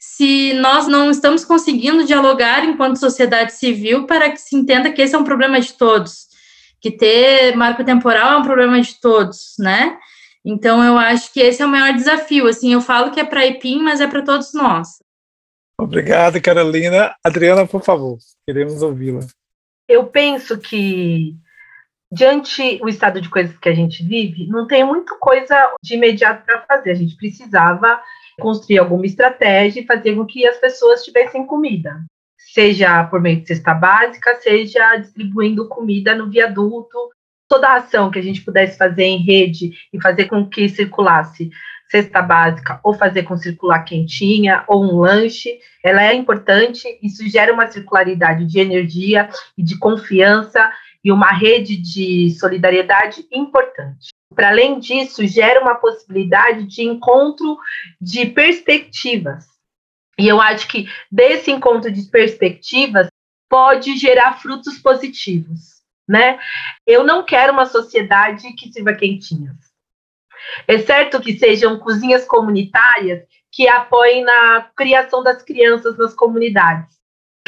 se nós não estamos conseguindo dialogar enquanto sociedade civil para que se entenda que esse é um problema de todos, que ter marco temporal é um problema de todos, né? Então eu acho que esse é o maior desafio. Assim, eu falo que é para IPIM, mas é para todos nós.
Obrigado, Carolina. Adriana, por favor, queremos ouvi-la.
Eu penso que diante o estado de coisas que a gente vive, não tem muita coisa de imediato para fazer. A gente precisava construir alguma estratégia e fazer com que as pessoas tivessem comida, seja por meio de cesta básica, seja distribuindo comida no viaduto. Toda a ação que a gente pudesse fazer em rede e fazer com que circulasse cesta básica ou fazer com circular quentinha ou um lanche, ela é importante, isso gera uma circularidade de energia e de confiança e uma rede de solidariedade importante. Para além disso, gera uma possibilidade de encontro de perspectivas. E eu acho que desse encontro de perspectivas pode gerar frutos positivos, né? Eu não quero uma sociedade que sirva quentinhas. É certo que sejam cozinhas comunitárias que apoiem na criação das crianças nas comunidades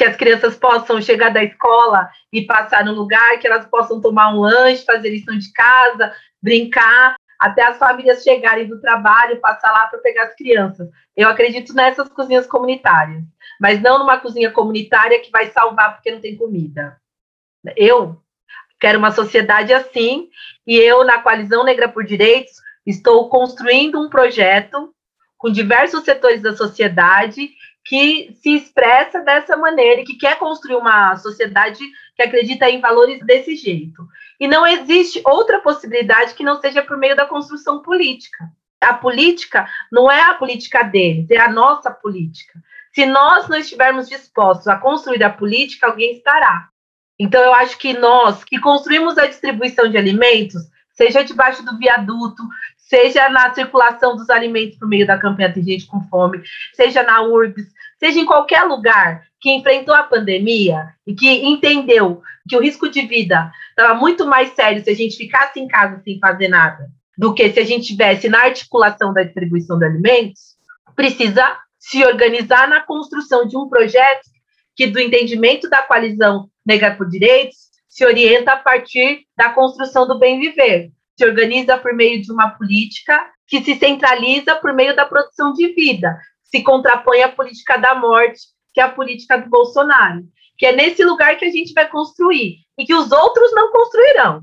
que as crianças possam chegar da escola e passar no lugar, que elas possam tomar um lanche, fazer lição de casa, brincar, até as famílias chegarem do trabalho, passar lá para pegar as crianças. Eu acredito nessas cozinhas comunitárias, mas não numa cozinha comunitária que vai salvar porque não tem comida. Eu quero uma sociedade assim, e eu, na Coalizão Negra por Direitos, estou construindo um projeto com diversos setores da sociedade que se expressa dessa maneira e que quer construir uma sociedade que acredita em valores desse jeito. E não existe outra possibilidade que não seja por meio da construção política. A política não é a política deles, é a nossa política. Se nós não estivermos dispostos a construir a política, alguém estará. Então, eu acho que nós que construímos a distribuição de alimentos, seja debaixo do viaduto, seja na circulação dos alimentos por meio da campanha Tem Gente com Fome, seja na URBS, seja em qualquer lugar que enfrentou a pandemia e que entendeu que o risco de vida estava muito mais sério se a gente ficasse em casa sem fazer nada do que se a gente tivesse na articulação da distribuição de alimentos, precisa se organizar na construção de um projeto que, do entendimento da coalizão Negra por Direitos, se orienta a partir da construção do bem viver, se organiza por meio de uma política que se centraliza por meio da produção de vida, se contrapõe à política da morte, que é a política do Bolsonaro. Que é nesse lugar que a gente vai construir e que os outros não construirão.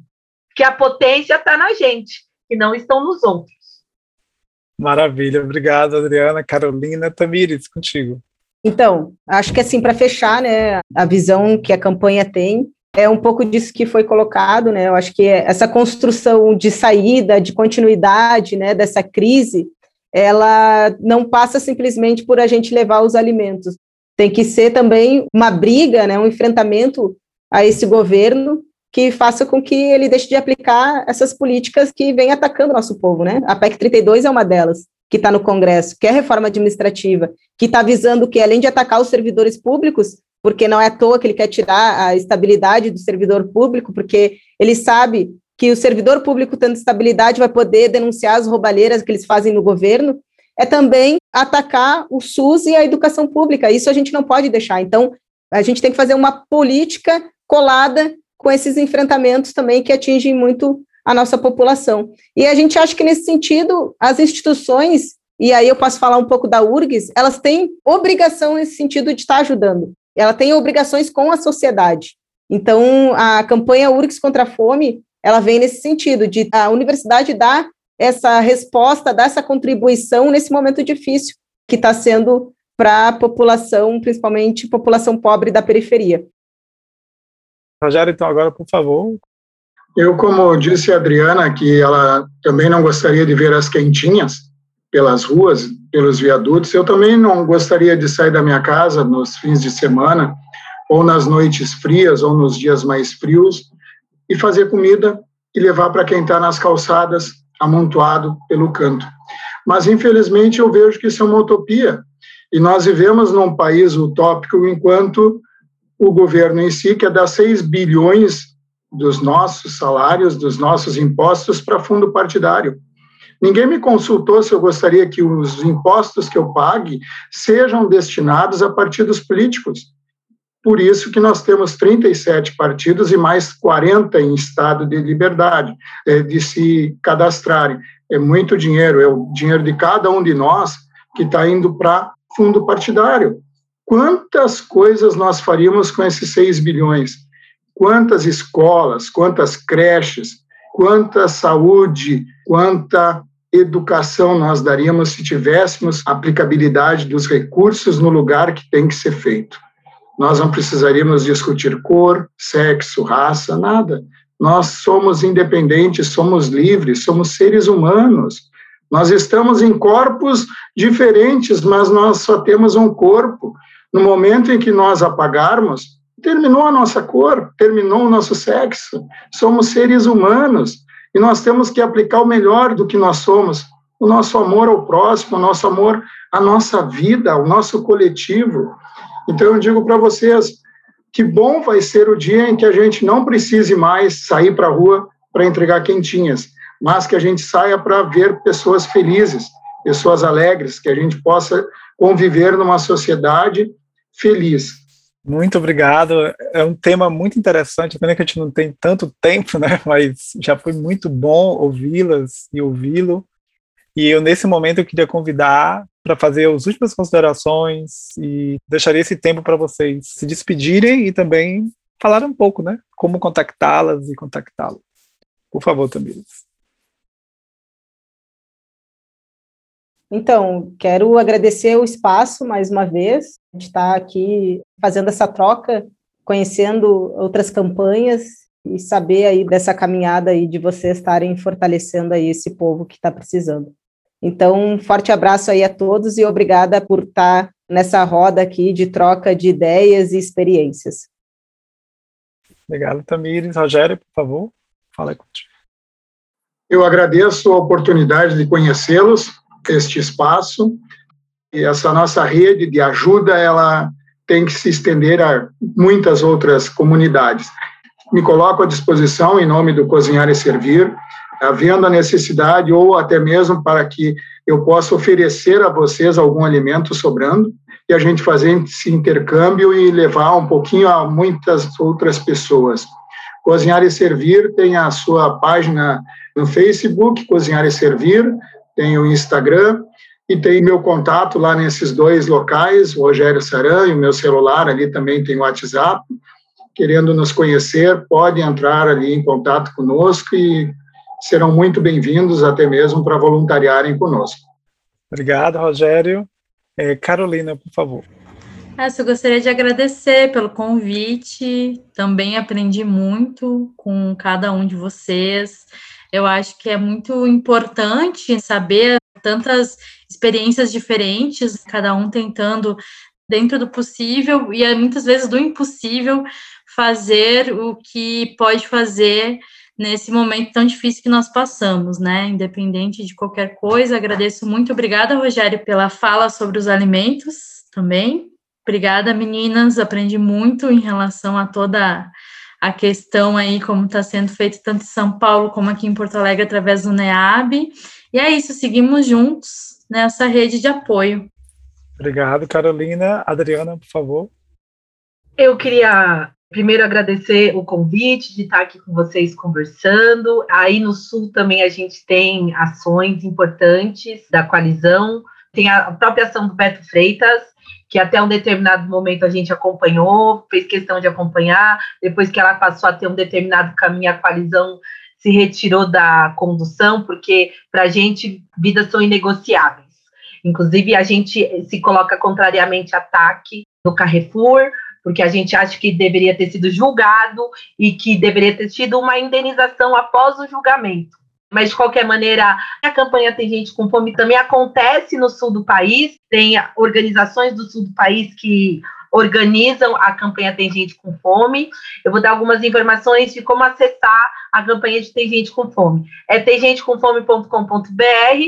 Que a potência está na gente, que não estão nos outros.
Maravilha, obrigado, Adriana. Carolina Tamires, contigo.
Então, acho que assim, para fechar, né, a visão que a campanha tem é um pouco disso que foi colocado, né? Eu acho que essa construção de saída, de continuidade, né, dessa crise, ela não passa simplesmente por a gente levar os alimentos. Tem que ser também uma briga, né, um enfrentamento a esse governo que faça com que ele deixe de aplicar essas políticas que vêm atacando o nosso povo, né? A PEC 32 é uma delas, que está no Congresso, que é reforma administrativa, que está visando que, além de atacar os servidores públicos, porque não é à toa que ele quer tirar a estabilidade do servidor público, porque ele sabe que o servidor público, tendo estabilidade, vai poder denunciar as roubalheiras que eles fazem no governo, é também atacar o SUS e a educação pública. Isso a gente não pode deixar. Então, a gente tem que fazer uma política colada com esses enfrentamentos também que atingem muito a nossa população. E a gente acha que, nesse sentido, as instituições, e aí eu posso falar um pouco da URGS, elas têm obrigação nesse sentido de estar ajudando. Ela tem obrigações com a sociedade. Então, a campanha URGS contra a fome, ela vem nesse sentido, de a universidade dar essa resposta, dar essa contribuição nesse momento difícil que está sendo para a população, principalmente população pobre da periferia.
Rogério, então agora, por favor.
Eu, como disse a Adriana, que ela também não gostaria de ver as quentinhas pelas ruas, pelos viadutos, eu também não gostaria de sair da minha casa nos fins de semana, ou nas noites frias, ou nos dias mais frios, e fazer comida e levar para quem está nas calçadas, amontoado pelo canto. Mas, infelizmente, eu vejo que isso é uma utopia. E nós vivemos num país utópico enquanto o governo em si quer dar 6 bilhões dos nossos salários, dos nossos impostos para fundo partidário. Ninguém me consultou se eu gostaria que os impostos que eu pague sejam destinados a partidos políticos. Por isso que nós temos 37 partidos e mais 40 em estado de liberdade, é, de se cadastrarem. É muito dinheiro, é o dinheiro de cada um de nós que está indo para fundo partidário. Quantas coisas nós faríamos com esses 6 bilhões? Quantas escolas, quantas creches, quanta saúde, quanta educação nós daríamos se tivéssemos aplicabilidade dos recursos no lugar que tem que ser feito. Nós não precisaríamos discutir cor, sexo, raça, nada. Nós somos independentes, somos livres, somos seres humanos. Nós estamos em corpos diferentes, mas nós só temos um corpo. No momento em que nós apagarmos, terminou a nossa cor, terminou o nosso sexo. Somos seres humanos e nós temos que aplicar o melhor do que nós somos, o nosso amor ao próximo, o nosso amor à nossa vida, ao nosso coletivo. Então, eu digo para vocês que bom vai ser o dia em que a gente não precise mais sair para a rua para entregar quentinhas, mas que a gente saia para ver pessoas felizes, pessoas alegres, que a gente possa conviver numa sociedade feliz.
Muito obrigado. É um tema muito interessante, pena que a gente não tem tanto tempo, né? Mas já foi muito bom ouvi-las e ouvi-lo. E eu, nesse momento, eu queria convidar para fazer as últimas considerações e deixaria esse tempo para vocês se despedirem e também falar um pouco, né? Como contactá-las e contactá-lo. Por favor, Tamires.
Então, quero agradecer o espaço mais uma vez. A gente está aqui fazendo essa troca, conhecendo outras campanhas e saber aí dessa caminhada aí de vocês estarem fortalecendo aí esse povo que está precisando. Então, um forte abraço aí a todos e obrigada por estar nessa roda aqui de troca de ideias e experiências.
Obrigado, Tamires. Rogério, por favor, fala contigo.
Eu agradeço a oportunidade de conhecê-los, este espaço, e essa nossa rede de ajuda, ela tem que se estender a muitas outras comunidades. Me coloco à disposição, em nome do Cozinhar e Servir, havendo a necessidade ou até mesmo para que eu possa oferecer a vocês algum alimento sobrando e a gente fazer esse intercâmbio e levar um pouquinho a muitas outras pessoas. Cozinhar e Servir tem a sua página no Facebook, Cozinhar e Servir, tem o Instagram e tem meu contato lá nesses dois locais, o Rogério Saran e o meu celular, ali também tem o WhatsApp. Querendo nos conhecer, pode entrar ali em contato conosco e serão muito bem-vindos, até mesmo para voluntariarem conosco.
Obrigado, Rogério. É, Carolina, por favor.
Essa, eu gostaria de agradecer pelo convite. Também aprendi muito com cada um de vocês. Eu acho que é muito importante saber tantas experiências diferentes, cada um tentando, dentro do possível e muitas vezes do impossível, fazer o que pode fazer nesse momento tão difícil que nós passamos, né? Independente de qualquer coisa, agradeço muito. Obrigada, Rogério, pela fala sobre os alimentos também. Obrigada, meninas. Aprendi muito em relação a toda a questão aí, como está sendo feito tanto em São Paulo como aqui em Porto Alegre, através do NEAB. E é isso, seguimos juntos nessa rede de apoio.
Obrigado, Carolina. Adriana, por favor.
Eu queria Primeiro, agradecer o convite de estar aqui com vocês conversando. Aí no Sul também a gente tem ações importantes da coalizão. Tem a própria ação do Beto Freitas, que até um determinado momento a gente acompanhou, fez questão de acompanhar. Depois que ela passou a ter um determinado caminho, a coalizão se retirou da condução, porque para a gente vidas são inegociáveis. Inclusive, a gente se coloca contrariamente a ataque no Carrefour, porque a gente acha que deveria ter sido julgado e que deveria ter tido uma indenização após o julgamento. Mas, de qualquer maneira, a campanha Tem Gente com Fome também acontece no sul do país, tem organizações do sul do país que organizam a campanha Tem Gente com Fome. Eu vou dar algumas informações de como acessar a campanha de Tem Gente com Fome. É temgentecomfome.com.br,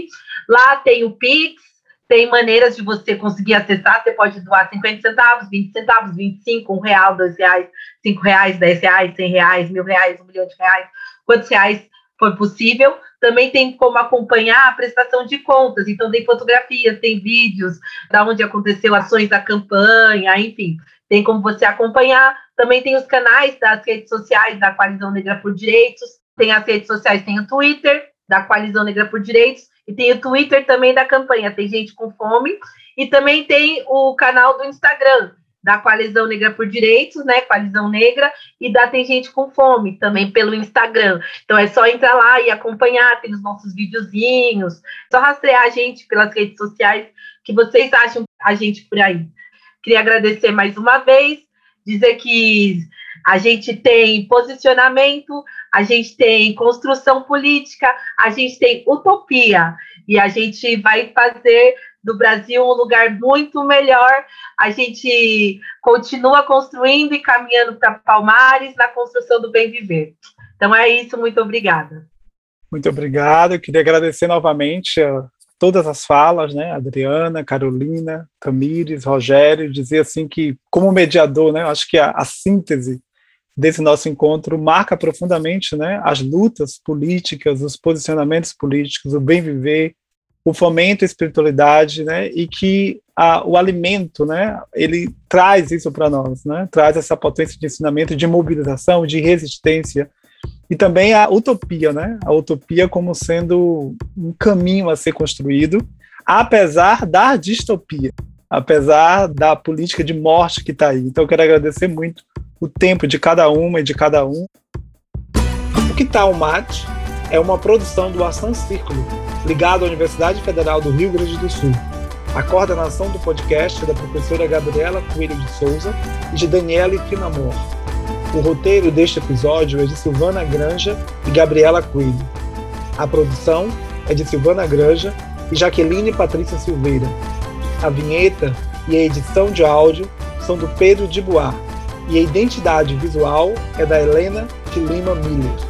lá tem o Pix, tem maneiras de você conseguir acessar. Você pode doar 50 centavos, 20 centavos, 25, 1 real, 2 reais, 5 reais, 10 reais, 100 reais, mil reais, um milhão de reais, quantos reais for possível. Também tem como acompanhar a prestação de contas. Então, tem fotografias, tem vídeos da onde aconteceu ações da campanha, enfim. Tem como você acompanhar. Também tem os canais das redes sociais da Coalizão Negra por Direitos. Tem as redes sociais, tem o Twitter da Coalizão Negra por Direitos e tem o Twitter também da campanha, tem gente com fome, e também tem o canal do Instagram, da Coalizão Negra por Direitos, né? Coalizão Negra, e da Tem Gente com Fome, também pelo Instagram. Então é só entrar lá e acompanhar, tem os nossos videozinhos, só rastrear a gente pelas redes sociais, que vocês acham a gente por aí. Queria agradecer mais uma vez, dizer que a gente tem posicionamento, a gente tem construção política, a gente tem utopia e a gente vai fazer do Brasil um lugar muito melhor. A gente continua construindo e caminhando para Palmares na construção do bem viver. Então é isso, muito obrigada.
Muito obrigado. Eu queria agradecer novamente a todas as falas, né? Adriana, Carolina, Tamires, Rogério, dizer assim que, como mediador, né? Acho que a, a síntese desse nosso encontro marca profundamente né, as lutas políticas, os posicionamentos políticos, o bem viver, o fomento à espiritualidade, né, e que a, o alimento, né, ele traz isso para nós, né, traz essa potência de ensinamento, de mobilização, de resistência, e também a utopia, né, a utopia como sendo um caminho a ser construído, apesar da distopia, apesar da política de morte que está aí. Então, eu quero agradecer muito o tempo de cada uma e de cada um. O que está o mate é uma produção do Ação Círculo, ligado à Universidade Federal do Rio Grande do Sul. A coordenação do podcast é da professora Gabriela Coelho de Souza e de Daniele Finamor. O roteiro deste episódio é de Silvana Granja e Gabriela Coelho. A produção é de Silvana Granja e Jaqueline Patrícia Silveira. A vinheta e a edição de áudio são do Pedro de Bois e a identidade visual é da Helena de Lima Miller.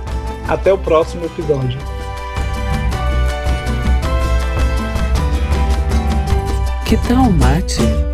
Até o próximo episódio.
Que tal mate?